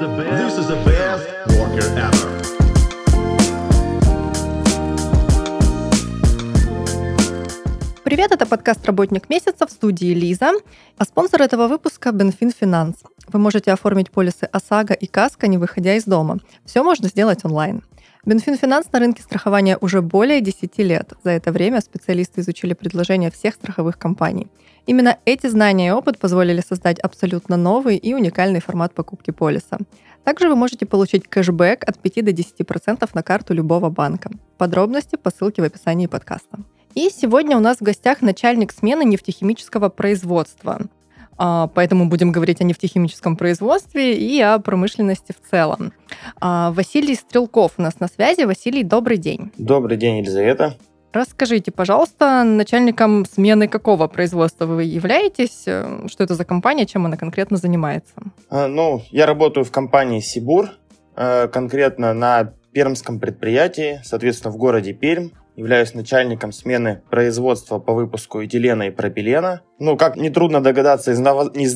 This is the best worker ever. Привет, это подкаст «Работник месяца» в студии Лиза, а спонсор этого выпуска – Бенфин Финанс. Вы можете оформить полисы ОСАГО и КАСКО, не выходя из дома. Все можно сделать онлайн. Бенфин Финанс на рынке страхования уже более 10 лет. За это время специалисты изучили предложения всех страховых компаний. Именно эти знания и опыт позволили создать абсолютно новый и уникальный формат покупки полиса. Также вы можете получить кэшбэк от 5 до 10% на карту любого банка. Подробности по ссылке в описании подкаста. И сегодня у нас в гостях начальник смены нефтехимического производства. А, поэтому будем говорить о нефтехимическом производстве и о промышленности в целом. А, Василий Стрелков у нас на связи. Василий, добрый день. Добрый день, Елизавета. Расскажите, пожалуйста, начальником смены какого производства вы являетесь? Что это за компания, чем она конкретно занимается? А, ну, я работаю в компании Сибур, э, конкретно на пермском предприятии, соответственно, в городе Пермь являюсь начальником смены производства по выпуску этилена и пропилена. Ну, как нетрудно догадаться из,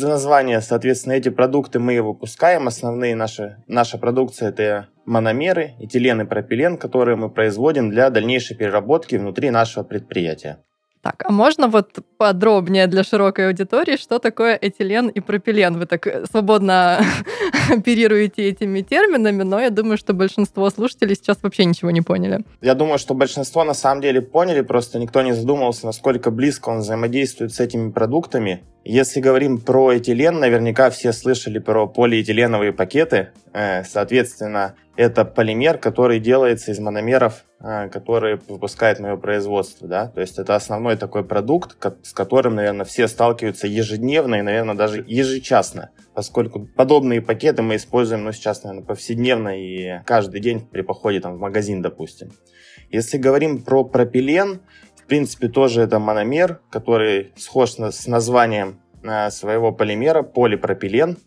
названия, соответственно, эти продукты мы выпускаем. Основные наши, наша продукция – это мономеры, этилен и пропилен, которые мы производим для дальнейшей переработки внутри нашего предприятия. Так, а можно вот подробнее для широкой аудитории, что такое этилен и пропилен? Вы так э, свободно оперируете этими терминами, но я думаю, что большинство слушателей сейчас вообще ничего не поняли. Я думаю, что большинство на самом деле поняли, просто никто не задумывался, насколько близко он взаимодействует с этими продуктами. Если говорим про этилен, наверняка все слышали про полиэтиленовые пакеты. Э, соответственно, это полимер, который делается из мономеров, э, которые выпускает мое производство. Да? То есть это основной такой продукт, с которым, наверное, все сталкиваются ежедневно и, наверное, даже ежечасно, поскольку подобные пакеты мы используем ну, сейчас, наверное, повседневно и каждый день при походе там, в магазин, допустим. Если говорим про пропилен, в принципе, тоже это мономер, который схож с названием своего полимера, полипропилен.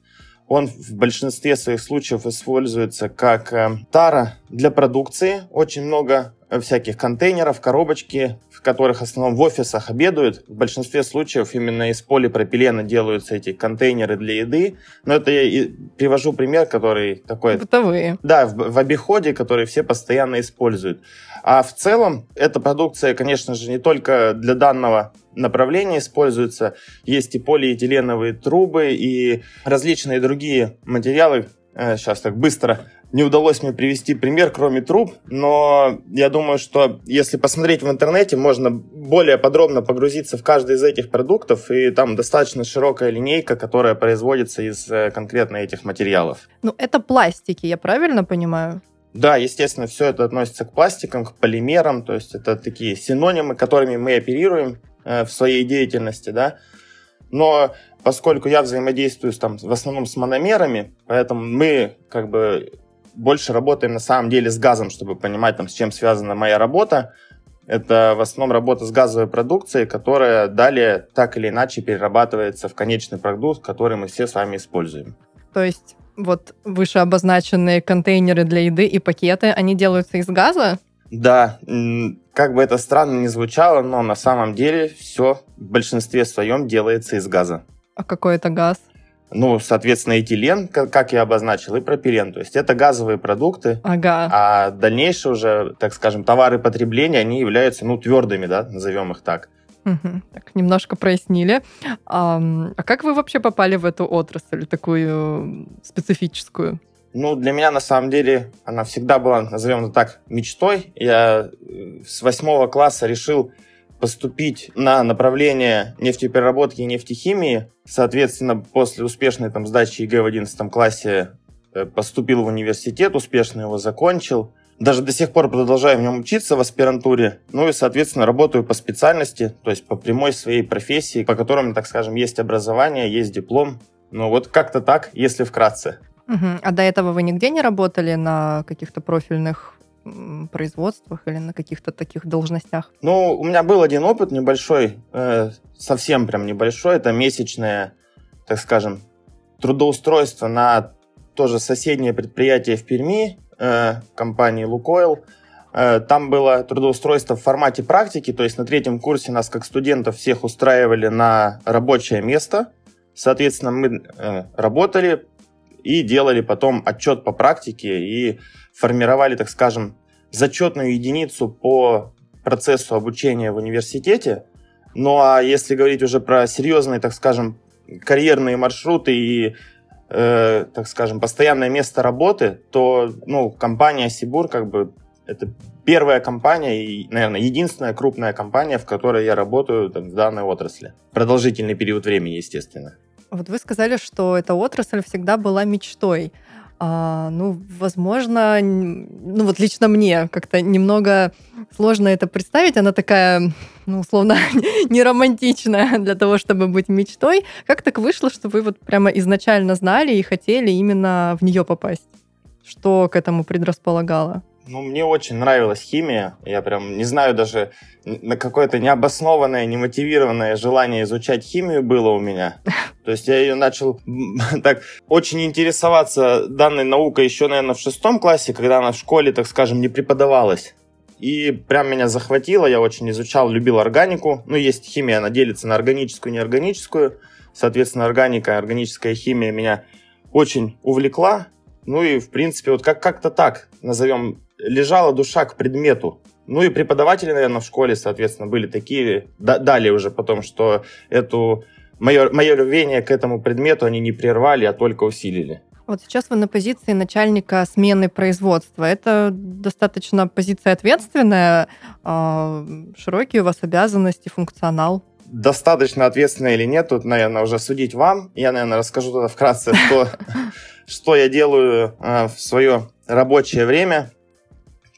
Он в большинстве своих случаев используется как э, тара для продукции. Очень много всяких контейнеров, коробочки, в которых в основном в офисах обедают. В большинстве случаев именно из полипропилена делаются эти контейнеры для еды. Но это я привожу пример, который такой... Бытовые. Да, в, в обиходе, который все постоянно используют. А в целом эта продукция, конечно же, не только для данного направления используется. Есть и полиэтиленовые трубы, и различные другие материалы. Сейчас э, так быстро не удалось мне привести пример, кроме труб, но я думаю, что если посмотреть в интернете, можно более подробно погрузиться в каждый из этих продуктов, и там достаточно широкая линейка, которая производится из э, конкретно этих материалов. Ну, это пластики, я правильно понимаю? Да, естественно, все это относится к пластикам, к полимерам, то есть это такие синонимы, которыми мы оперируем э, в своей деятельности, да. Но поскольку я взаимодействую там, в основном с мономерами, поэтому мы как бы больше работаем на самом деле с газом, чтобы понимать, там, с чем связана моя работа. Это в основном работа с газовой продукцией, которая далее так или иначе перерабатывается в конечный продукт, который мы все с вами используем. То есть вот выше обозначенные контейнеры для еды и пакеты, они делаются из газа? Да, как бы это странно ни звучало, но на самом деле все в большинстве своем делается из газа. А какой это газ? Ну, соответственно, этилен, как я обозначил, и пропилен. То есть это газовые продукты. Ага. А дальнейшие уже, так скажем, товары потребления, они являются, ну, твердыми, да, назовем их так. Угу. Так, немножко прояснили. А, а как вы вообще попали в эту отрасль, такую специфическую? Ну, для меня, на самом деле, она всегда была, назовем это так, мечтой. Я э, с восьмого класса решил поступить на направление нефтепереработки и нефтехимии. Соответственно, после успешной там, сдачи ЕГЭ в 11 классе э, поступил в университет, успешно его закончил. Даже до сих пор продолжаю в нем учиться в аспирантуре. Ну и, соответственно, работаю по специальности, то есть по прямой своей профессии, по которым, так скажем, есть образование, есть диплом. Ну вот как-то так, если вкратце. Угу. А до этого вы нигде не работали на каких-то профильных производствах или на каких-то таких должностях? Ну, у меня был один опыт небольшой, э, совсем прям небольшой. Это месячное, так скажем, трудоустройство на тоже соседнее предприятие в Перми, э, компании «Лукойл». Э, там было трудоустройство в формате практики, то есть на третьем курсе нас как студентов всех устраивали на рабочее место. Соответственно, мы э, работали, и делали потом отчет по практике и формировали, так скажем, зачетную единицу по процессу обучения в университете. Ну а если говорить уже про серьезные, так скажем, карьерные маршруты и, э, так скажем, постоянное место работы, то ну, компания Сибур как бы это первая компания и, наверное, единственная крупная компания, в которой я работаю там, в данной отрасли. Продолжительный период времени, естественно. Вот вы сказали, что эта отрасль всегда была мечтой. А, ну, возможно, ну вот лично мне как-то немного сложно это представить. Она такая, ну, условно, не романтичная для того, чтобы быть мечтой. Как так вышло, что вы вот прямо изначально знали и хотели именно в нее попасть? Что к этому предрасполагало? Ну, мне очень нравилась химия. Я прям не знаю даже, на какое-то необоснованное, немотивированное желание изучать химию было у меня. То есть я ее начал так очень интересоваться данной наукой еще, наверное, в шестом классе, когда она в школе, так скажем, не преподавалась. И прям меня захватило, я очень изучал, любил органику. Ну, есть химия, она делится на органическую и неорганическую. Соответственно, органика, органическая химия меня очень увлекла. Ну и, в принципе, вот как- как-то так, назовем лежала душа к предмету. Ну и преподаватели, наверное, в школе, соответственно, были такие, да, далее уже потом, что эту мое, мое рвение к этому предмету они не прервали, а только усилили. Вот сейчас вы на позиции начальника смены производства. Это достаточно позиция ответственная, а, широкие у вас обязанности, функционал. Достаточно ответственная или нет, тут, наверное, уже судить вам. Я, наверное, расскажу тогда вкратце, что, что я делаю а, в свое рабочее время.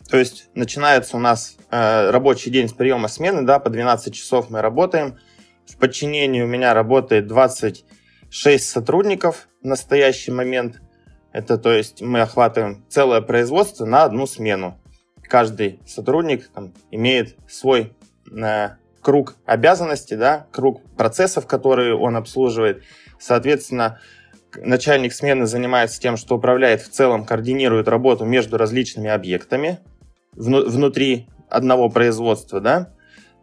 То есть начинается у нас э, рабочий день с приема смены, да, по 12 часов мы работаем. В подчинении у меня работает 26 сотрудников в настоящий момент. Это то есть мы охватываем целое производство на одну смену. Каждый сотрудник там, имеет свой э, круг обязанностей, да, круг процессов, которые он обслуживает. Соответственно, начальник смены занимается тем, что управляет в целом, координирует работу между различными объектами внутри одного производства, да.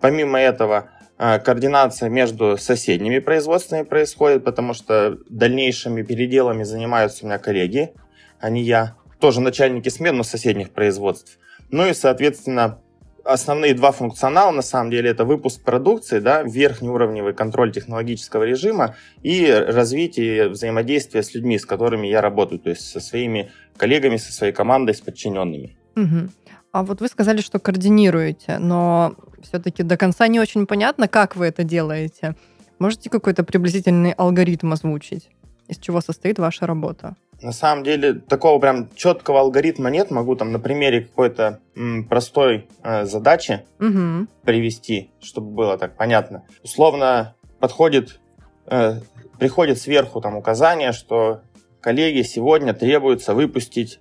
Помимо этого, а, координация между соседними производствами происходит, потому что дальнейшими переделами занимаются у меня коллеги, а не я. Тоже начальники смен, но соседних производств. Ну и, соответственно, основные два функционала, на самом деле, это выпуск продукции, да, верхнеуровневый контроль технологического режима и развитие взаимодействия с людьми, с которыми я работаю, то есть со своими коллегами, со своей командой, с подчиненными. Угу. А вот вы сказали, что координируете, но все-таки до конца не очень понятно, как вы это делаете. Можете какой-то приблизительный алгоритм озвучить? Из чего состоит ваша работа? На самом деле такого прям четкого алгоритма нет. Могу там на примере какой-то м, простой э, задачи угу. привести, чтобы было так понятно. Условно подходит, э, приходит сверху там указание, что коллеги сегодня требуется выпустить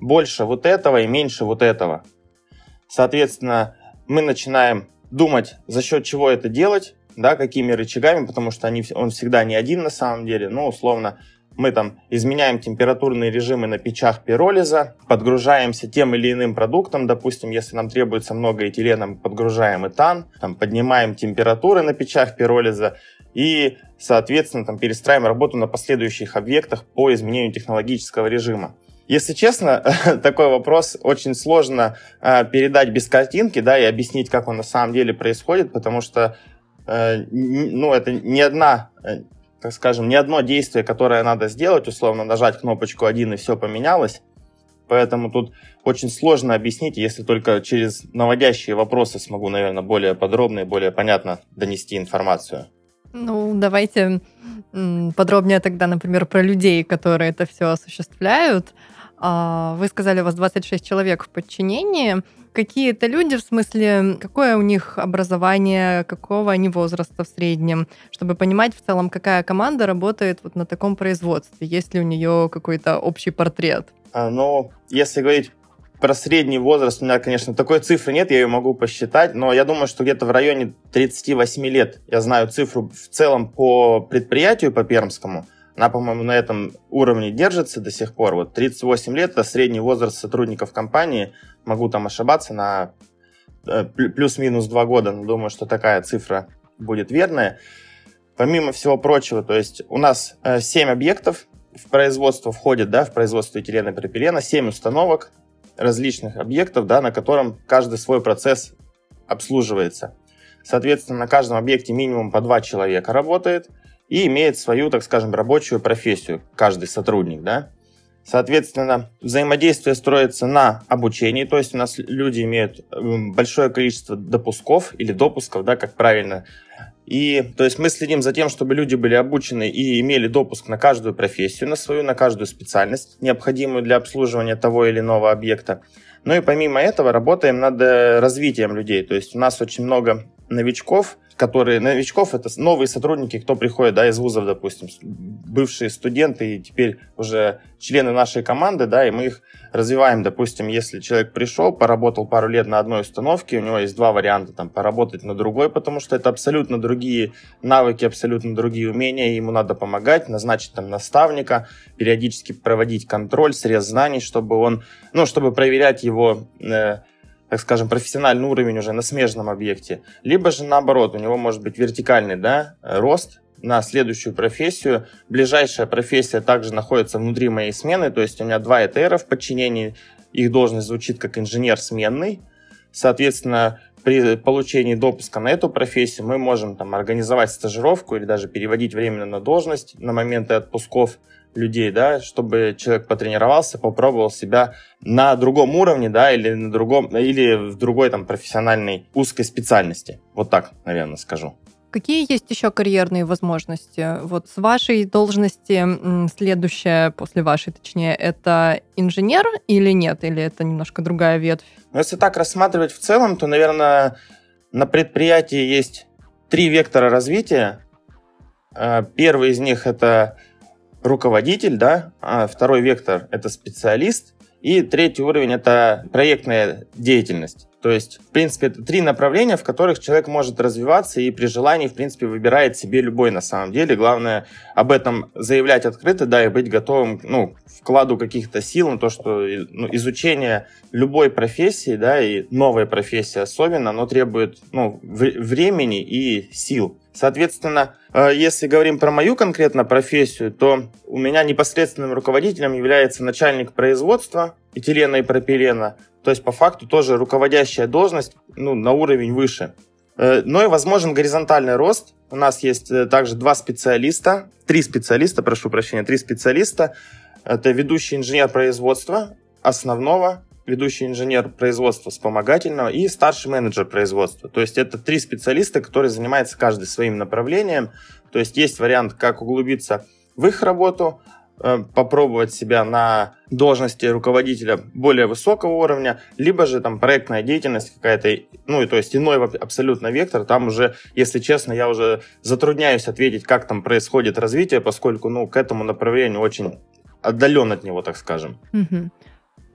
больше вот этого и меньше вот этого. Соответственно, мы начинаем думать, за счет чего это делать, да, какими рычагами, потому что они, он всегда не один на самом деле, ну, условно, мы там изменяем температурные режимы на печах пиролиза, подгружаемся тем или иным продуктом, допустим, если нам требуется много этилена, мы подгружаем этан, там, поднимаем температуры на печах пиролиза и, соответственно, там, перестраиваем работу на последующих объектах по изменению технологического режима. Если честно, такой вопрос очень сложно э, передать без картинки, да, и объяснить, как он на самом деле происходит, потому что, э, ну, это не одна, э, так скажем, не одно действие, которое надо сделать, условно нажать кнопочку один и все поменялось. Поэтому тут очень сложно объяснить, если только через наводящие вопросы смогу, наверное, более подробно и более понятно донести информацию. Ну, давайте подробнее тогда, например, про людей, которые это все осуществляют. А, вы сказали, у вас 26 человек в подчинении. Какие это люди, в смысле, какое у них образование, какого они возраста в среднем, чтобы понимать в целом, какая команда работает вот на таком производстве, есть ли у нее какой-то общий портрет? А, ну, если говорить про средний возраст, у меня, конечно, такой цифры нет, я ее могу посчитать, но я думаю, что где-то в районе 38 лет я знаю цифру в целом по предприятию, по Пермскому – она, по-моему, на этом уровне держится до сих пор. Вот 38 лет – это средний возраст сотрудников компании. Могу там ошибаться на э, плюс-минус 2 года, но думаю, что такая цифра будет верная. Помимо всего прочего, то есть у нас 7 э, объектов в производство входит, да, в производство этилена и пропилена 7 установок различных объектов, да, на котором каждый свой процесс обслуживается. Соответственно, на каждом объекте минимум по два человека работает и имеет свою, так скажем, рабочую профессию, каждый сотрудник, да. Соответственно, взаимодействие строится на обучении, то есть у нас люди имеют большое количество допусков или допусков, да, как правильно. И то есть мы следим за тем, чтобы люди были обучены и имели допуск на каждую профессию, на свою, на каждую специальность, необходимую для обслуживания того или иного объекта. Ну и помимо этого работаем над э, развитием людей. То есть у нас очень много новичков, которые новичков это новые сотрудники, кто приходит, да, из вузов, допустим, бывшие студенты и теперь уже члены нашей команды, да, и мы их развиваем, допустим, если человек пришел, поработал пару лет на одной установке, у него есть два варианта, там, поработать на другой, потому что это абсолютно другие навыки, абсолютно другие умения, ему надо помогать, назначить там наставника, периодически проводить контроль, срез знаний, чтобы он, ну, чтобы проверять его э, так скажем, профессиональный уровень уже на смежном объекте, либо же наоборот, у него может быть вертикальный да, рост на следующую профессию. Ближайшая профессия также находится внутри моей смены, то есть у меня два ЭТРа в подчинении, их должность звучит как инженер сменный. Соответственно, при получении допуска на эту профессию мы можем там, организовать стажировку или даже переводить временно на должность на моменты отпусков людей, да, чтобы человек потренировался, попробовал себя на другом уровне, да, или на другом, или в другой там профессиональной узкой специальности. Вот так, наверное, скажу. Какие есть еще карьерные возможности? Вот с вашей должности следующая, после вашей, точнее, это инженер или нет? Или это немножко другая ветвь? Ну, если так рассматривать в целом, то, наверное, на предприятии есть три вектора развития. Э, первый из них это руководитель, да, а второй вектор – это специалист, и третий уровень – это проектная деятельность. То есть, в принципе, это три направления, в которых человек может развиваться и при желании, в принципе, выбирает себе любой на самом деле. Главное об этом заявлять открыто, да, и быть готовым, ну, вкладу каких-то сил на то, что ну, изучение любой профессии, да, и новой профессии особенно, оно требует, ну, времени и сил. Соответственно, э, если говорим про мою конкретно профессию, то у меня непосредственным руководителем является начальник производства этилена и пропилена, то есть по факту тоже руководящая должность ну, на уровень выше. Э, но и возможен горизонтальный рост. У нас есть э, также два специалиста, три специалиста, прошу прощения, три специалиста. Это ведущий инженер производства основного ведущий инженер производства вспомогательного и старший менеджер производства. То есть это три специалиста, которые занимаются каждый своим направлением. То есть есть вариант, как углубиться в их работу, попробовать себя на должности руководителя более высокого уровня, либо же там проектная деятельность какая-то, ну и то есть иной абсолютно вектор, там уже, если честно, я уже затрудняюсь ответить, как там происходит развитие, поскольку, ну, к этому направлению очень отдален от него, так скажем. Угу.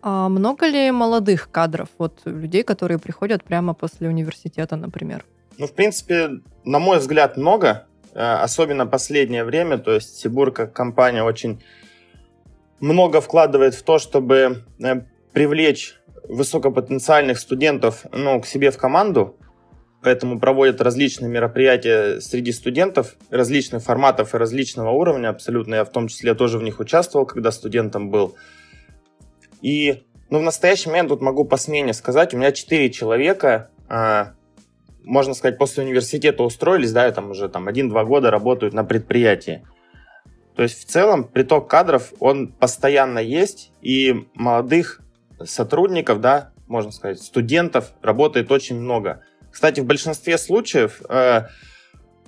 А много ли молодых кадров, вот людей, которые приходят прямо после университета, например? Ну, в принципе, на мой взгляд, много, э, особенно последнее время. То есть Сибур как компания очень много вкладывает в то, чтобы э, привлечь высокопотенциальных студентов ну, к себе в команду, поэтому проводят различные мероприятия среди студентов различных форматов и различного уровня, абсолютно я в том числе тоже в них участвовал, когда студентом был. И ну, в настоящий момент тут могу по смене сказать, у меня 4 человека, а, можно сказать, после университета устроились, да, и там уже там 1-2 года работают на предприятии. То есть в целом приток кадров, он постоянно есть, и молодых сотрудников, да, можно сказать, студентов работает очень много. Кстати, в большинстве случаев э,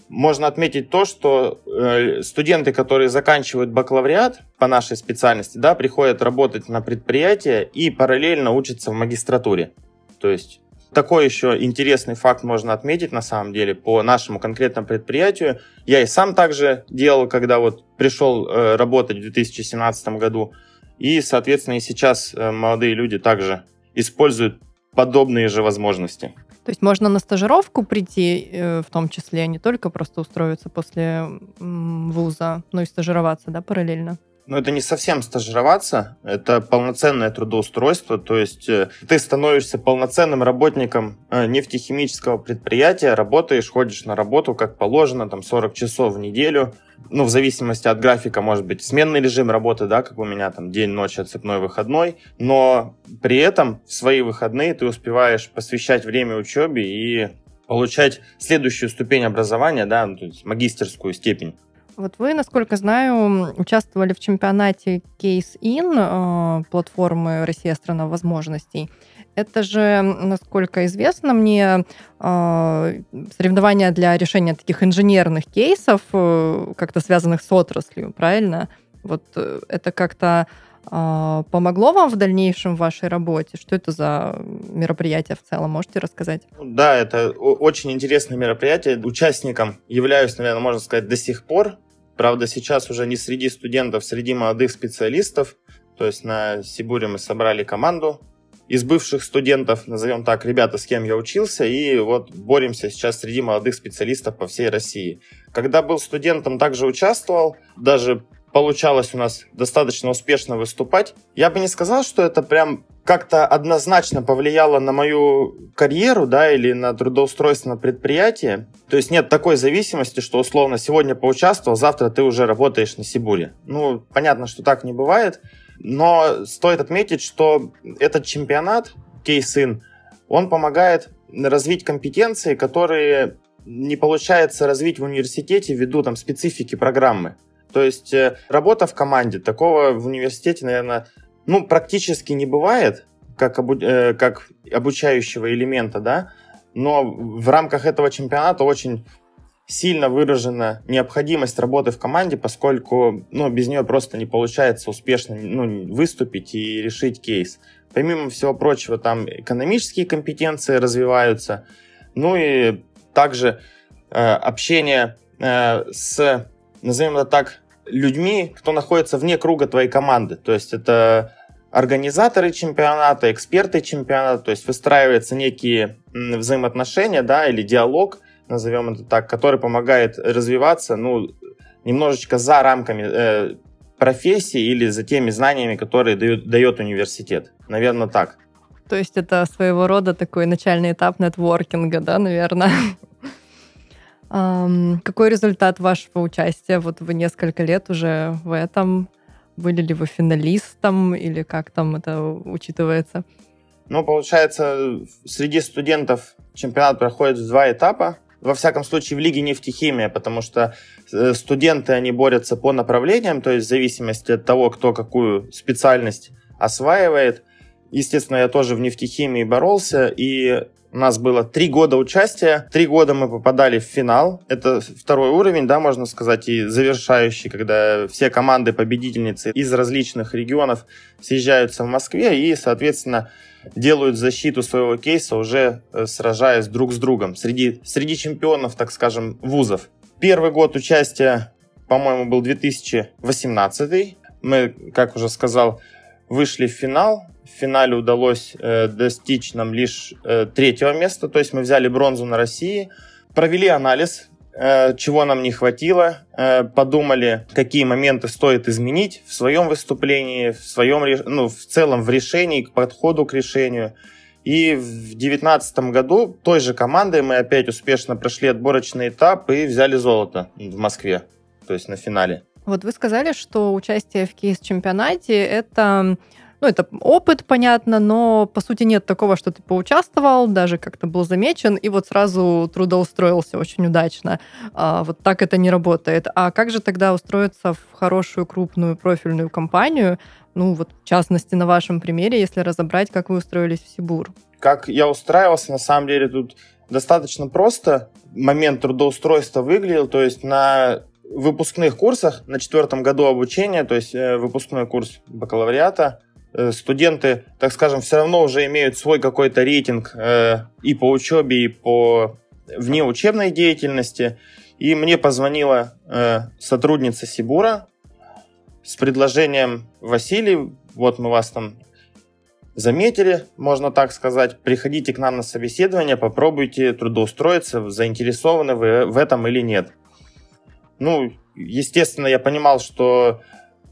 можно отметить то, что э, студенты, которые заканчивают бакалавриат по нашей специальности, да, приходят работать на предприятие и параллельно учатся в магистратуре. То есть такой еще интересный факт можно отметить на самом деле по нашему конкретному предприятию. Я и сам также делал, когда вот пришел э, работать в 2017 году. И, соответственно, и сейчас э, молодые люди также используют подобные же возможности. То есть можно на стажировку прийти, э, в том числе, а не только просто устроиться после вуза, но и стажироваться, да, параллельно? Ну, это не совсем стажироваться, это полноценное трудоустройство, то есть э, ты становишься полноценным работником э, нефтехимического предприятия, работаешь, ходишь на работу как положено, там 40 часов в неделю, ну, в зависимости от графика, может быть, сменный режим работы, да, как у меня там день, ночь, отцепной выходной, но при этом в свои выходные ты успеваешь посвящать время учебе и получать следующую ступень образования, да, ну, то есть магистерскую степень. Вот вы, насколько знаю, участвовали в чемпионате Case In, э, платформы «Россия – страна возможностей». Это же, насколько известно мне, э, соревнования для решения таких инженерных кейсов, э, как-то связанных с отраслью, правильно? Вот это как-то помогло вам в дальнейшем в вашей работе? Что это за мероприятие в целом? Можете рассказать? Да, это очень интересное мероприятие. Участником являюсь, наверное, можно сказать, до сих пор. Правда, сейчас уже не среди студентов, среди молодых специалистов. То есть на Сибуре мы собрали команду из бывших студентов, назовем так, ребята, с кем я учился, и вот боремся сейчас среди молодых специалистов по всей России. Когда был студентом, также участвовал, даже получалось у нас достаточно успешно выступать. Я бы не сказал, что это прям как-то однозначно повлияло на мою карьеру, да, или на трудоустройство на предприятии. То есть нет такой зависимости, что условно сегодня поучаствовал, завтра ты уже работаешь на Сибуре. Ну, понятно, что так не бывает, но стоит отметить, что этот чемпионат, Кейсын, он помогает развить компетенции, которые не получается развить в университете ввиду там специфики программы. То есть э, работа в команде, такого в университете, наверное, ну, практически не бывает, как, обу э, как обучающего элемента, да, но в рамках этого чемпионата очень сильно выражена необходимость работы в команде, поскольку ну, без нее просто не получается успешно ну, выступить и решить кейс. Помимо всего прочего, там экономические компетенции развиваются, ну и также э, общение э, с, назовем это так, людьми, кто находится вне круга твоей команды. То есть это организаторы чемпионата, эксперты чемпионата, то есть выстраиваются некие взаимоотношения, да, или диалог, назовем это так, который помогает развиваться, ну, немножечко за рамками э, профессии или за теми знаниями, которые дает, дает университет. Наверное, так. То есть это своего рода такой начальный этап нетворкинга, да, наверное? Какой результат вашего участия? Вот вы несколько лет уже в этом. Были ли вы финалистом или как там это учитывается? Ну, получается, среди студентов чемпионат проходит в два этапа. Во всяком случае, в Лиге нефтехимия, потому что э, студенты, они борются по направлениям, то есть в зависимости от того, кто какую специальность осваивает. Естественно, я тоже в нефтехимии боролся, и у нас было три года участия, три года мы попадали в финал. Это второй уровень, да, можно сказать, и завершающий, когда все команды победительницы из различных регионов съезжаются в Москве и, соответственно, делают защиту своего кейса, уже э, сражаясь друг с другом среди, среди чемпионов, так скажем, вузов. Первый год участия, по-моему, был 2018. Мы, как уже сказал, вышли в финал. В финале удалось э, достичь нам лишь э, третьего места, то есть мы взяли бронзу на России, провели анализ, э, чего нам не хватило, э, подумали, какие моменты стоит изменить в своем выступлении, в своем, ну, в целом в решении, к подходу к решению. И в 2019 году той же командой мы опять успешно прошли отборочный этап и взяли золото в Москве, то есть на финале. Вот вы сказали, что участие в кейс-чемпионате — это ну, это опыт, понятно, но по сути нет такого, что ты поучаствовал, даже как-то был замечен, и вот сразу трудоустроился очень удачно. А, вот так это не работает. А как же тогда устроиться в хорошую крупную профильную компанию? Ну, вот в частности, на вашем примере, если разобрать, как вы устроились в Сибур. Как я устраивался, на самом деле, тут достаточно просто. Момент трудоустройства выглядел, то есть на выпускных курсах на четвертом году обучения, то есть э, выпускной курс бакалавриата, студенты, так скажем, все равно уже имеют свой какой-то рейтинг э, и по учебе, и по внеучебной деятельности. И мне позвонила сотрудница Сибура с предложением Василий, вот мы вас там заметили, можно так сказать, приходите к нам на собеседование, попробуйте трудоустроиться, заинтересованы вы в этом или нет. Ну, естественно, я понимал, что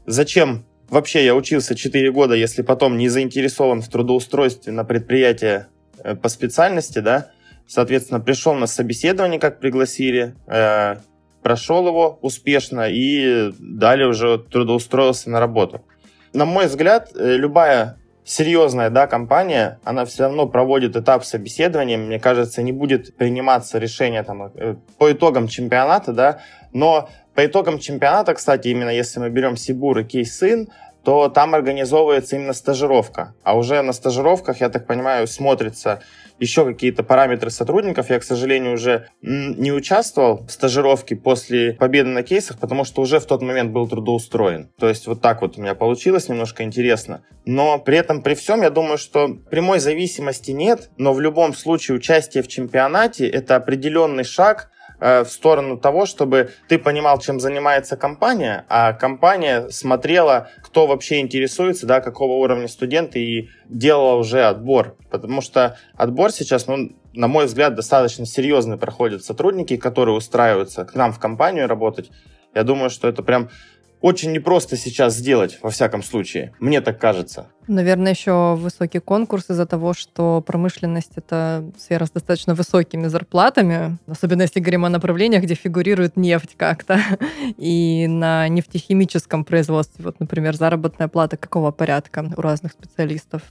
зачем вообще я учился 4 года, если потом не заинтересован в трудоустройстве на предприятие э, по специальности, да. Соответственно, пришел на собеседование, как пригласили, э, прошел его успешно и далее уже трудоустроился на работу. На мой взгляд, э, любая серьезная да, компания, она все равно проводит этап собеседования, мне кажется, не будет приниматься решение там, э, по итогам чемпионата, да, но по итогам чемпионата, кстати, именно если мы берем Сибур и Кейсын, то там организовывается именно стажировка. А уже на стажировках, я так понимаю, смотрится еще какие-то параметры сотрудников. Я, к сожалению, уже не участвовал в стажировке после победы на кейсах, потому что уже в тот момент был трудоустроен. То есть вот так вот у меня получилось, немножко интересно. Но при этом, при всем, я думаю, что прямой зависимости нет, но в любом случае участие в чемпионате — это определенный шаг Э, в сторону того, чтобы ты понимал, чем занимается компания, а компания смотрела, кто вообще интересуется, да, какого уровня студенты, и делала уже отбор. Потому что отбор сейчас, ну, на мой взгляд, достаточно серьезный проходят сотрудники, которые устраиваются к нам в компанию работать. Я думаю, что это прям очень непросто сейчас сделать, во всяком случае. Мне так кажется. Наверное, еще высокий конкурс из-за того, что промышленность — это сфера с достаточно высокими зарплатами, особенно если говорим о направлениях, где фигурирует нефть как-то. И на нефтехимическом производстве, вот, например, заработная плата какого порядка у разных специалистов?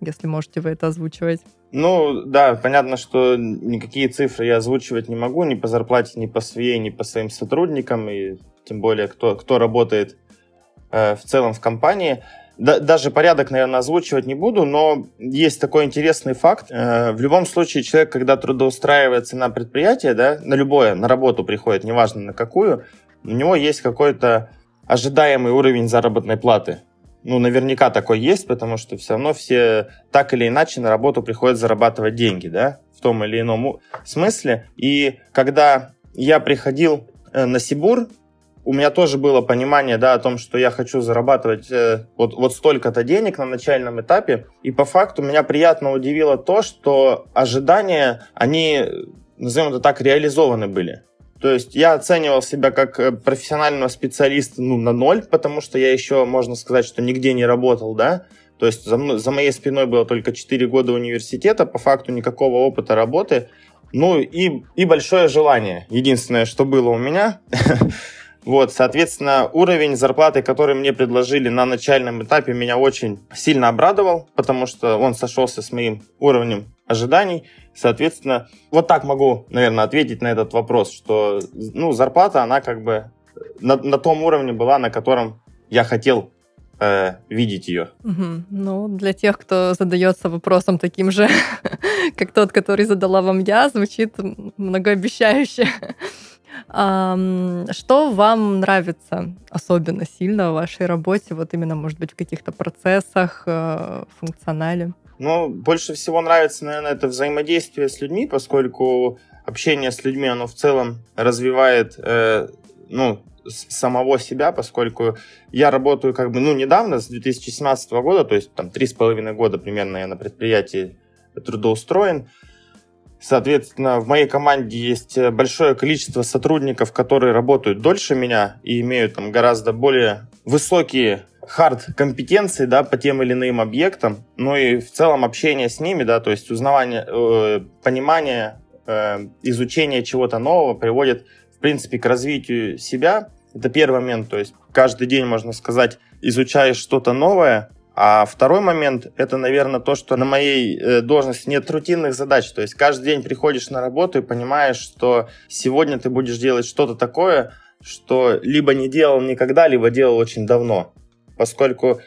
Если можете вы это озвучивать. Ну, да, понятно, что никакие цифры я озвучивать не могу ни по зарплате, ни по своей, ни по своим сотрудникам. И тем более кто, кто работает э, в целом в компании. Да, даже порядок, наверное, озвучивать не буду, но есть такой интересный факт. Э, в любом случае, человек, когда трудоустраивается на предприятие, да, на любое, на работу приходит, неважно на какую, у него есть какой-то ожидаемый уровень заработной платы. Ну, наверняка такой есть, потому что все равно все так или иначе на работу приходят зарабатывать деньги, да, в том или ином смысле. И когда я приходил э, на Сибур, у меня тоже было понимание, да, о том, что я хочу зарабатывать э, вот, вот столько-то денег на начальном этапе. И по факту меня приятно удивило то, что ожидания, они, назовем это так, реализованы были. То есть я оценивал себя как э, профессионального специалиста ну, на ноль, потому что я еще, можно сказать, что нигде не работал, да. То есть за, за моей спиной было только 4 года университета, по факту никакого опыта работы. Ну и, и большое желание. Единственное, что было у меня, Вот, соответственно, уровень зарплаты, который мне предложили на начальном этапе, меня очень сильно обрадовал, потому что он сошелся с моим уровнем ожиданий. Соответственно, вот так могу, наверное, ответить на этот вопрос, что ну, зарплата, она как бы на, на том уровне была, на котором я хотел э, видеть ее. Угу. Ну, для тех, кто задается вопросом таким же, как тот, который задала вам я, звучит многообещающе. Что вам нравится особенно сильно в вашей работе, вот именно, может быть, в каких-то процессах, э, функционале? Ну, больше всего нравится, наверное, это взаимодействие с людьми, поскольку общение с людьми, оно в целом развивает, э, ну, самого себя, поскольку я работаю как бы, ну, недавно, с 2017 года, то есть там три с половиной года примерно я на предприятии трудоустроен, Соответственно, в моей команде есть э, большое количество сотрудников, которые работают дольше меня и имеют там гораздо более высокие хард-компетенции, да, по тем или иным объектам, ну и в целом общение с ними, да, то есть узнавание, э, понимание, э, изучение чего-то нового приводит, в принципе, к развитию себя. Это первый момент, то есть каждый день, можно сказать, изучаешь что-то новое, а второй момент – это, наверное, то, что на моей э, должности нет рутинных задач. То есть каждый день приходишь на работу и понимаешь, что сегодня ты будешь делать что-то такое, что либо не делал никогда, либо делал очень давно. Поскольку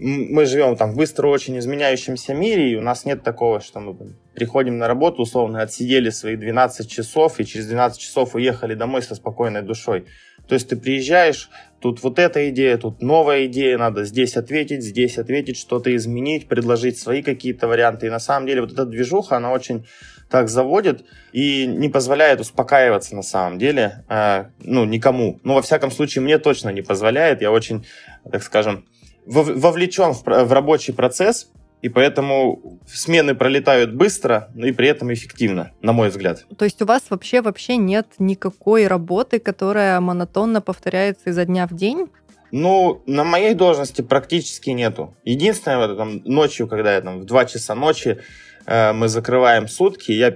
мы живем там в быстро очень изменяющемся мире, и у нас нет такого, что мы приходим на работу, условно, отсидели свои 12 часов, и через 12 часов уехали домой со спокойной душой. То есть ты приезжаешь, тут вот эта идея, тут новая идея, надо здесь ответить, здесь ответить, что-то изменить, предложить свои какие-то варианты. И на самом деле вот эта движуха, она очень так заводит и не позволяет успокаиваться на самом деле, э, ну, никому. Ну, во всяком случае, мне точно не позволяет. Я очень, так скажем, вовлечен в, в рабочий процесс, и поэтому смены пролетают быстро, но и при этом эффективно, на мой взгляд. То есть у вас вообще вообще нет никакой работы, которая монотонно повторяется изо дня в день? Ну, на моей должности практически нету. Единственное, вот, там, ночью, когда я там в 2 часа ночи э, мы закрываем сутки, я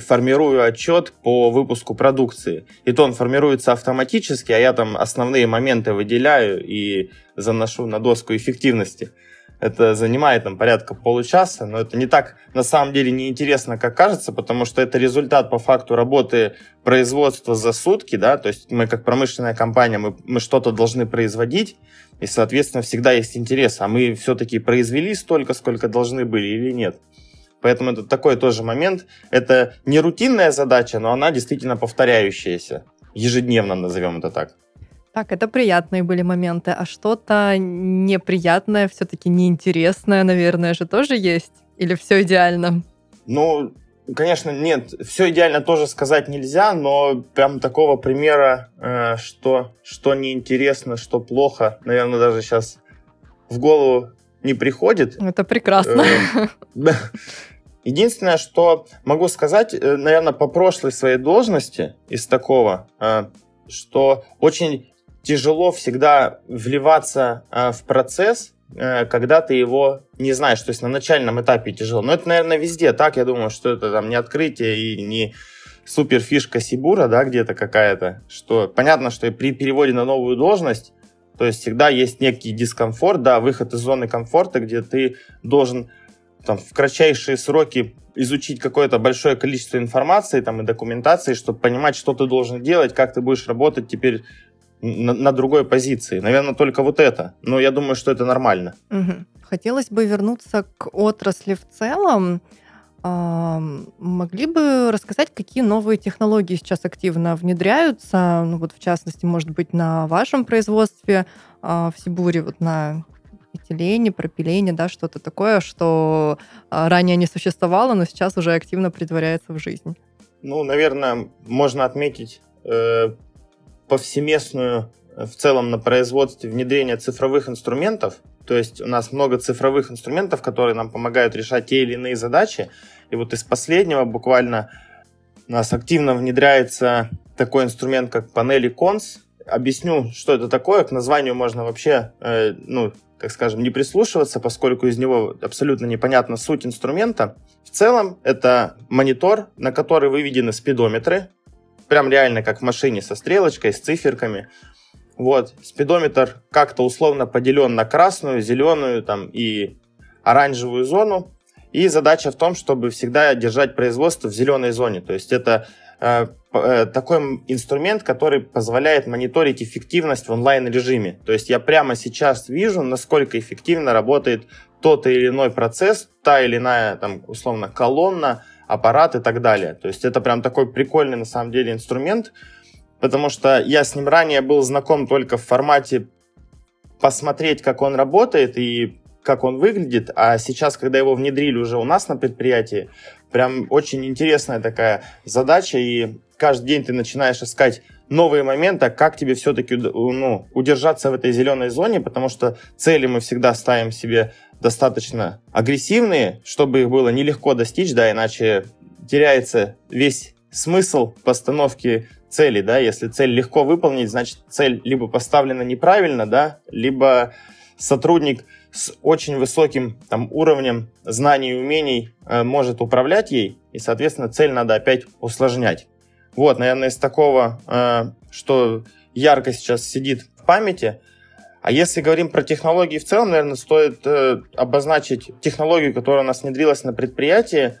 формирую отчет по выпуску продукции. И то он формируется автоматически, а я там основные моменты выделяю и заношу на доску эффективности. Это занимает там порядка получаса, но это не так на самом деле неинтересно, как кажется, потому что это результат по факту работы производства за сутки, да, то есть мы как промышленная компания, мы, мы что-то должны производить, и, соответственно, всегда есть интерес, а мы все-таки произвели столько, сколько должны были или нет. Поэтому это такой тоже момент. Это не рутинная задача, но она действительно повторяющаяся. Ежедневно назовем это так. Так, это приятные были моменты, а что-то неприятное, все-таки неинтересное, наверное, же тоже есть? Или все идеально? Ну, конечно, нет, все идеально тоже сказать нельзя, но прям такого примера, э, что, что неинтересно, что плохо, наверное, даже сейчас в голову не приходит. Это прекрасно. Э, Единственное, что могу сказать, э, наверное, по прошлой своей должности из такого, что очень тяжело всегда вливаться э, в процесс, э, когда ты его не знаешь. То есть на начальном этапе тяжело. Но это, наверное, везде так. Я думаю, что это там не открытие и не супер фишка Сибура, да, где-то какая-то. Что понятно, что при переводе на новую должность, то есть всегда есть некий дискомфорт, да, выход из зоны комфорта, где ты должен там, в кратчайшие сроки изучить какое-то большое количество информации там, и документации, чтобы понимать, что ты должен делать, как ты будешь работать теперь на, на другой позиции. Наверное, только вот это. Но я думаю, что это нормально. Угу. Хотелось бы вернуться к отрасли в целом. А, могли бы рассказать, какие новые технологии сейчас активно внедряются? Ну, вот в частности, может быть, на вашем производстве а, в Сибуре, вот на этилене, пропилене, да, что-то такое, что а, ранее не существовало, но сейчас уже активно притворяется в жизнь. Ну, наверное, можно отметить э, повсеместную э, в целом на производстве внедрение цифровых инструментов. То есть у нас много цифровых инструментов, которые нам помогают решать те или иные задачи. И вот из последнего буквально у нас активно внедряется такой инструмент, как панели Cons. Объясню, что это такое. К названию можно вообще, э, ну, так скажем, не прислушиваться, поскольку из него абсолютно непонятна суть инструмента. В целом это монитор, на который выведены спидометры, прям реально как в машине со стрелочкой, с циферками. Вот, спидометр как-то условно поделен на красную, зеленую там, и оранжевую зону. И задача в том, чтобы всегда держать производство в зеленой зоне. То есть это э, э, такой инструмент, который позволяет мониторить эффективность в онлайн-режиме. То есть я прямо сейчас вижу, насколько эффективно работает тот или иной процесс, та или иная, там, условно, колонна, аппарат и так далее. То есть это прям такой прикольный на самом деле инструмент, потому что я с ним ранее был знаком только в формате посмотреть, как он работает и как он выглядит, а сейчас, когда его внедрили уже у нас на предприятии, прям очень интересная такая задача, и каждый день ты начинаешь искать новые моменты, как тебе все-таки ну, удержаться в этой зеленой зоне, потому что цели мы всегда ставим себе достаточно агрессивные, чтобы их было нелегко достичь, да, иначе теряется весь смысл постановки цели, да, если цель легко выполнить, значит цель либо поставлена неправильно, да, либо сотрудник с очень высоким там, уровнем знаний и умений э, может управлять ей, и, соответственно, цель надо опять усложнять. Вот, наверное, из такого, э, что ярко сейчас сидит в памяти – а если говорим про технологии в целом, наверное, стоит э, обозначить технологию, которая у нас внедрилась на предприятии,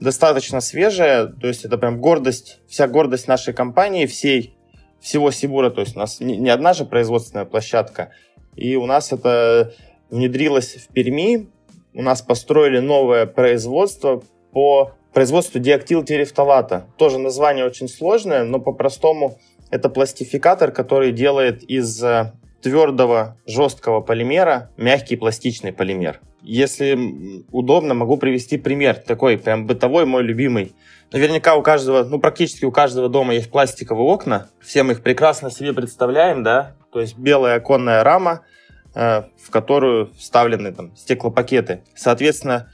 достаточно свежая, то есть это прям гордость, вся гордость нашей компании, всей, всего Сибура, то есть у нас не, не одна же производственная площадка, и у нас это внедрилось в Перми, у нас построили новое производство по производству диактилтерефталата. Тоже название очень сложное, но по-простому это пластификатор, который делает из э, твердого, жесткого полимера мягкий пластичный полимер. Если удобно, могу привести пример, такой прям бытовой, мой любимый. Наверняка у каждого, ну практически у каждого дома есть пластиковые окна. Все мы их прекрасно себе представляем, да? То есть белая оконная рама, э, в которую вставлены там стеклопакеты. Соответственно,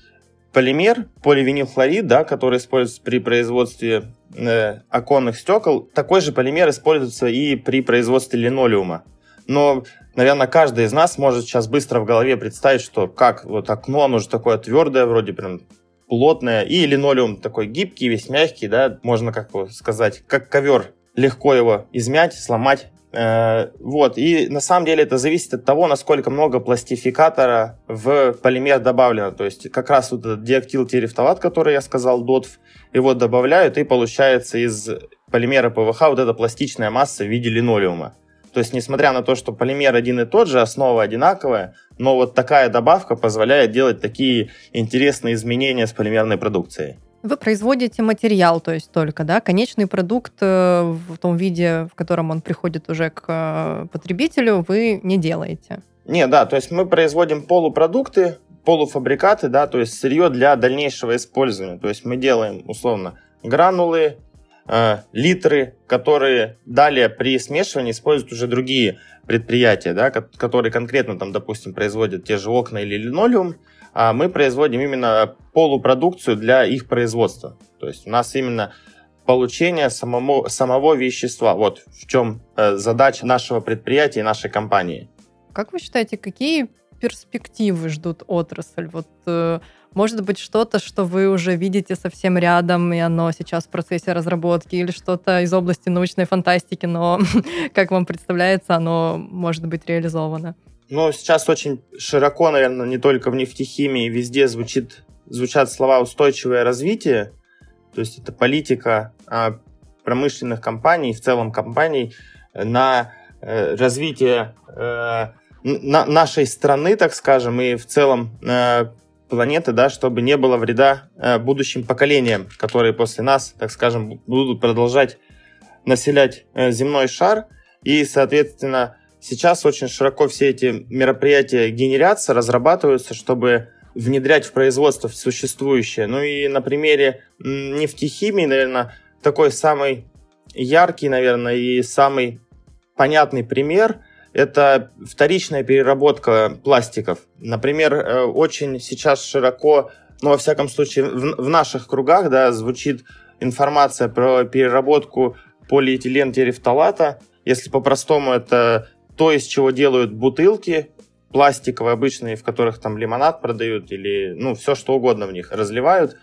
полимер, поливинилхлорид, да, который используется при производстве э, оконных стекол, такой же полимер используется и при производстве линолеума но, наверное, каждый из нас может сейчас быстро в голове представить, что как вот окно, оно же такое твердое, вроде прям плотная, и линолеум такой гибкий, весь мягкий, да, можно как сказать, как ковер, легко его измять, сломать. Э, вот, и на самом деле это зависит от того, насколько много пластификатора в полимер добавлено. То есть как раз вот этот диактилтерефталат, который я сказал, ДОТФ, его добавляют, и получается из полимера ПВХ вот эта пластичная масса в виде линолеума. То есть, несмотря на то, что полимер один и тот же, основа одинаковая, но вот такая добавка позволяет делать такие интересные изменения с полимерной продукцией. Вы производите материал, то есть только, да, конечный продукт э, в том виде, в котором он приходит уже к э, потребителю, вы не делаете. Не, да, то есть мы производим полупродукты, полуфабрикаты, да, то есть сырье для дальнейшего использования. То есть мы делаем условно гранулы, Э, литры, которые далее при смешивании используют уже другие предприятия, да, которые конкретно, там, допустим, производят те же окна или линолеум, а мы производим именно полупродукцию для их производства. То есть у нас именно получение самому, самого вещества. Вот в чем э, задача нашего предприятия и нашей компании. Как вы считаете, какие перспективы ждут отрасль? Вот э, может быть, что-то, что вы уже видите совсем рядом, и оно сейчас в процессе разработки, или что-то из области научной фантастики, но, как вам представляется, оно может быть реализовано? Ну, сейчас очень широко, наверное, не только в нефтехимии, везде звучит, звучат слова «устойчивое развитие», то есть это политика а, промышленных компаний, в целом компаний, на э, развитие э, нашей страны, так скажем, и в целом э, планеты, да, чтобы не было вреда э, будущим поколениям, которые после нас, так скажем, будут продолжать населять э, земной шар. И, соответственно, сейчас очень широко все эти мероприятия генерятся, разрабатываются, чтобы внедрять в производство существующее. Ну и на примере нефтехимии, наверное, такой самый яркий, наверное, и самый понятный пример – это вторичная переработка пластиков. Например, э, очень сейчас широко, ну, во всяком случае, в, в наших кругах, да, звучит информация про переработку полиэтилен-терефталата. Если по-простому, это то, из чего делают бутылки пластиковые, обычные, в которых там лимонад продают или, ну, все что угодно в них разливают.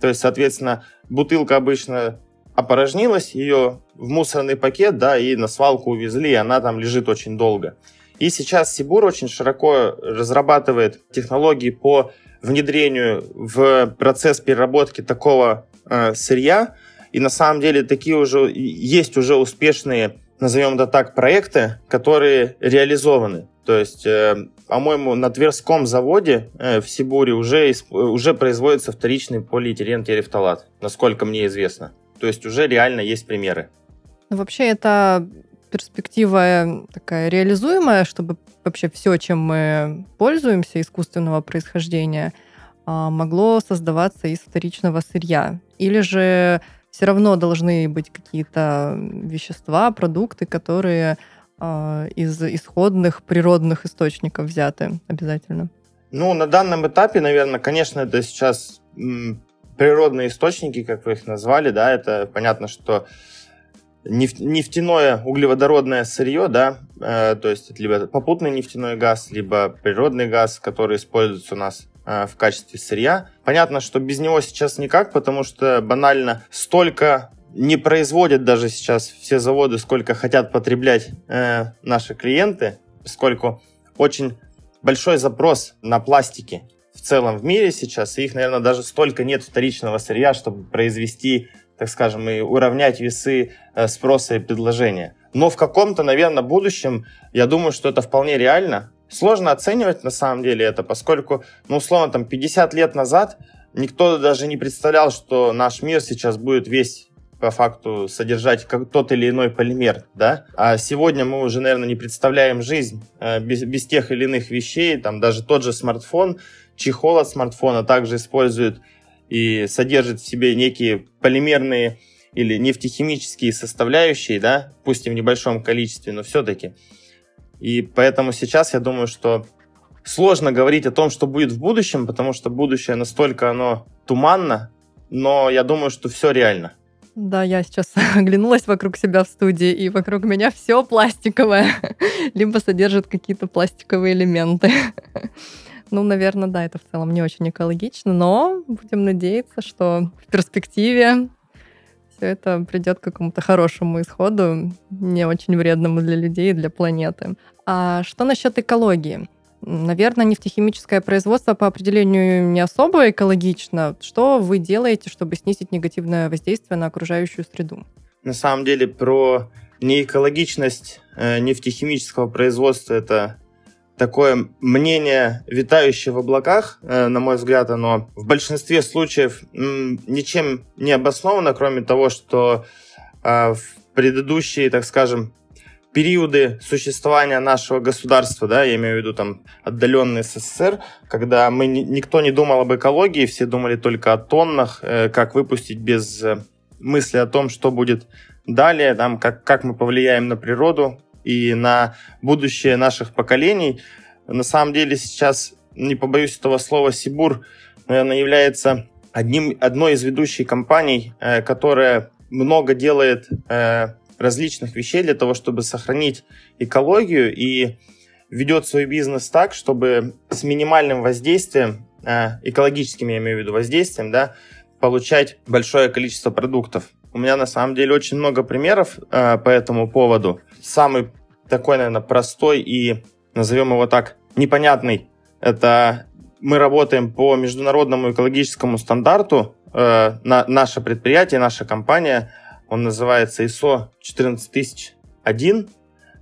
То есть, соответственно, бутылка обычно опорожнилась, ее в мусорный пакет, да, и на свалку увезли, и она там лежит очень долго. И сейчас Сибур очень широко разрабатывает технологии по внедрению в процесс переработки такого э, сырья. И на самом деле такие уже есть уже успешные, назовем это так, проекты, которые реализованы. То есть, э, по-моему, на Тверском заводе э, в Сибуре уже, уже производится вторичный полиэтилен терефталат, насколько мне известно. То есть уже реально есть примеры. Ну, вообще это перспектива такая реализуемая, чтобы вообще все, чем мы пользуемся искусственного происхождения, а, могло создаваться из вторичного сырья. Или же все равно должны быть какие-то вещества, продукты, которые а, из исходных природных источников взяты обязательно? Ну, на данном этапе, наверное, конечно, это сейчас природные источники, как вы их назвали, да, это понятно, что нефтяное углеводородное сырье, да, э, то есть это либо попутный нефтяной газ, либо природный газ, который используется у нас э, в качестве сырья. Понятно, что без него сейчас никак, потому что банально столько не производят даже сейчас все заводы, сколько хотят потреблять э, наши клиенты, сколько очень большой запрос на пластики в целом в мире сейчас, и их, наверное, даже столько нет вторичного сырья, чтобы произвести, так скажем, и уравнять весы э, спроса и предложения. Но в каком-то, наверное, будущем, я думаю, что это вполне реально. Сложно оценивать на самом деле это, поскольку, ну, условно, там 50 лет назад никто даже не представлял, что наш мир сейчас будет весь по факту содержать как тот или иной полимер, да, а сегодня мы уже, наверное, не представляем жизнь э, без, без тех или иных вещей, там даже тот же смартфон, чехол от смартфона также использует и содержит в себе некие полимерные или нефтехимические составляющие, да, пусть и в небольшом количестве, но все-таки. И поэтому сейчас я думаю, что сложно говорить о том, что будет в будущем, потому что будущее настолько оно туманно, но я думаю, что все реально. Да, я сейчас оглянулась вокруг себя в студии, и вокруг меня все пластиковое, либо содержит какие-то пластиковые элементы. Ну, наверное, да, это в целом не очень экологично, но будем надеяться, что в перспективе все это придет к какому-то хорошему исходу, не очень вредному для людей и для планеты. А что насчет экологии? Наверное, нефтехимическое производство по определению не особо экологично. Что вы делаете, чтобы снизить негативное воздействие на окружающую среду? На самом деле про неэкологичность э, нефтехимического производства это такое мнение, витающее в облаках, э, на мой взгляд, оно в большинстве случаев ничем не обосновано, кроме того, что э, в предыдущие, так скажем, периоды существования нашего государства, да, я имею в виду там отдаленный СССР, когда мы никто не думал об экологии, все думали только о тоннах, э, как выпустить без мысли о том, что будет далее, там, как, как мы повлияем на природу и на будущее наших поколений. На самом деле сейчас, не побоюсь этого слова, Сибур, наверное, является одним, одной из ведущих компаний, э, которая много делает различных вещей для того, чтобы сохранить экологию и ведет свой бизнес так, чтобы с минимальным воздействием, э, экологическим я имею в виду воздействием, да, получать большое количество продуктов. У меня на самом деле очень много примеров э, по этому поводу. Самый такой, наверное, простой и, назовем его так, непонятный, это мы работаем по международному экологическому стандарту. Э, на, наше предприятие, наша компания он называется ISO 14001.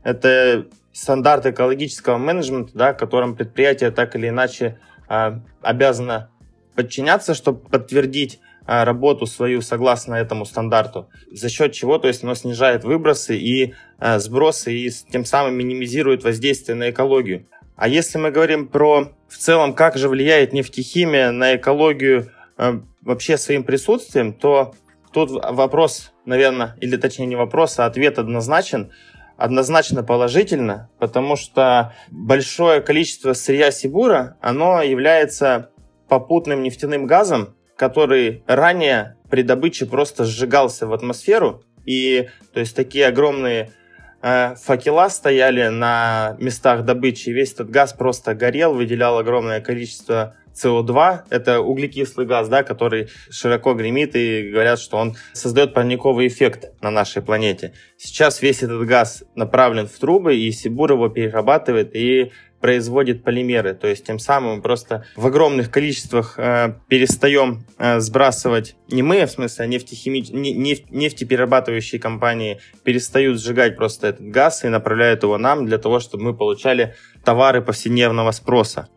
Это стандарт экологического менеджмента, да, которым предприятие так или иначе э, обязано подчиняться, чтобы подтвердить работу свою согласно этому стандарту. За счет чего, то есть оно снижает выбросы и э, сбросы и тем самым минимизирует воздействие на экологию. А если мы говорим про в целом, как же влияет нефтехимия на экологию э, вообще своим присутствием, то Тут вопрос, наверное, или точнее не вопрос, а ответ однозначен. Однозначно положительно, потому что большое количество сырья Сибура, оно является попутным нефтяным газом, который ранее при добыче просто сжигался в атмосферу. И то есть такие огромные э, факела стояли на местах добычи, и весь этот газ просто горел, выделял огромное количество СО2 — это углекислый газ, да, который широко гремит и говорят, что он создает парниковый эффект на нашей планете. Сейчас весь этот газ направлен в трубы, и Сибур его перерабатывает и производит полимеры. То есть тем самым мы просто в огромных количествах э, перестаем э, сбрасывать, не мы, в смысле, а нефтехими... нефть... нефтеперерабатывающие компании перестают сжигать просто этот газ и направляют его нам для того, чтобы мы получали товары повседневного спроса.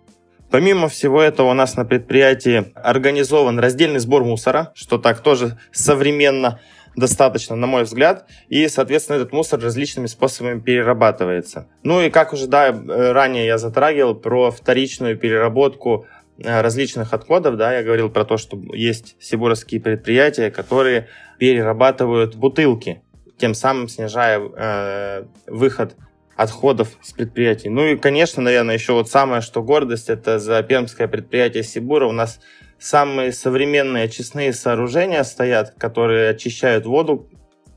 Помимо всего этого, у нас на предприятии организован раздельный сбор мусора, что так тоже современно достаточно, на мой взгляд, и, соответственно, этот мусор различными способами перерабатывается. Ну и как уже, да, ранее я затрагивал про вторичную переработку э, различных отходов, да, я говорил про то, что есть сибуровские предприятия, которые перерабатывают бутылки, тем самым снижая э, выход отходов с предприятий. Ну и, конечно, наверное, еще вот самое, что гордость, это за пермское предприятие Сибура. У нас самые современные очистные сооружения стоят, которые очищают воду,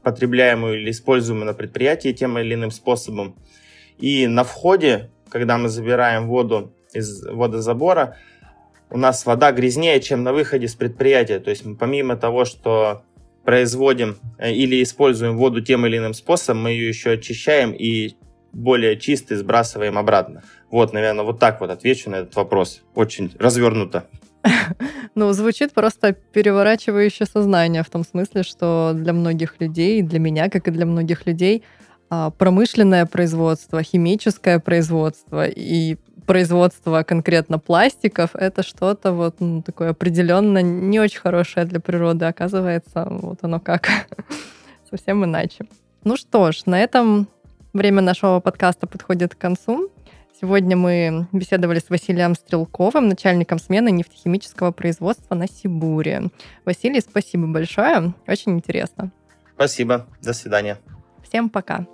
потребляемую или используемую на предприятии тем или иным способом. И на входе, когда мы забираем воду из водозабора, у нас вода грязнее, чем на выходе с предприятия. То есть мы помимо того, что производим э, или используем воду тем или иным способом, мы ее еще очищаем и более чистый сбрасываем обратно. Вот, наверное, вот так вот отвечу на этот вопрос. Очень развернуто. Ну, звучит просто переворачивающе сознание в том смысле, что для многих людей, для меня, как и для многих людей, а, промышленное производство, химическое производство и производство конкретно пластиков это что-то вот ну, такое определенно не очень хорошее для природы. Оказывается, вот оно как совсем иначе. Ну что ж, на этом Время нашего подкаста подходит к концу. Сегодня мы беседовали с Василием Стрелковым, начальником смены нефтехимического производства на Сибуре. Василий, спасибо большое. Очень интересно. Спасибо. До свидания. Всем пока.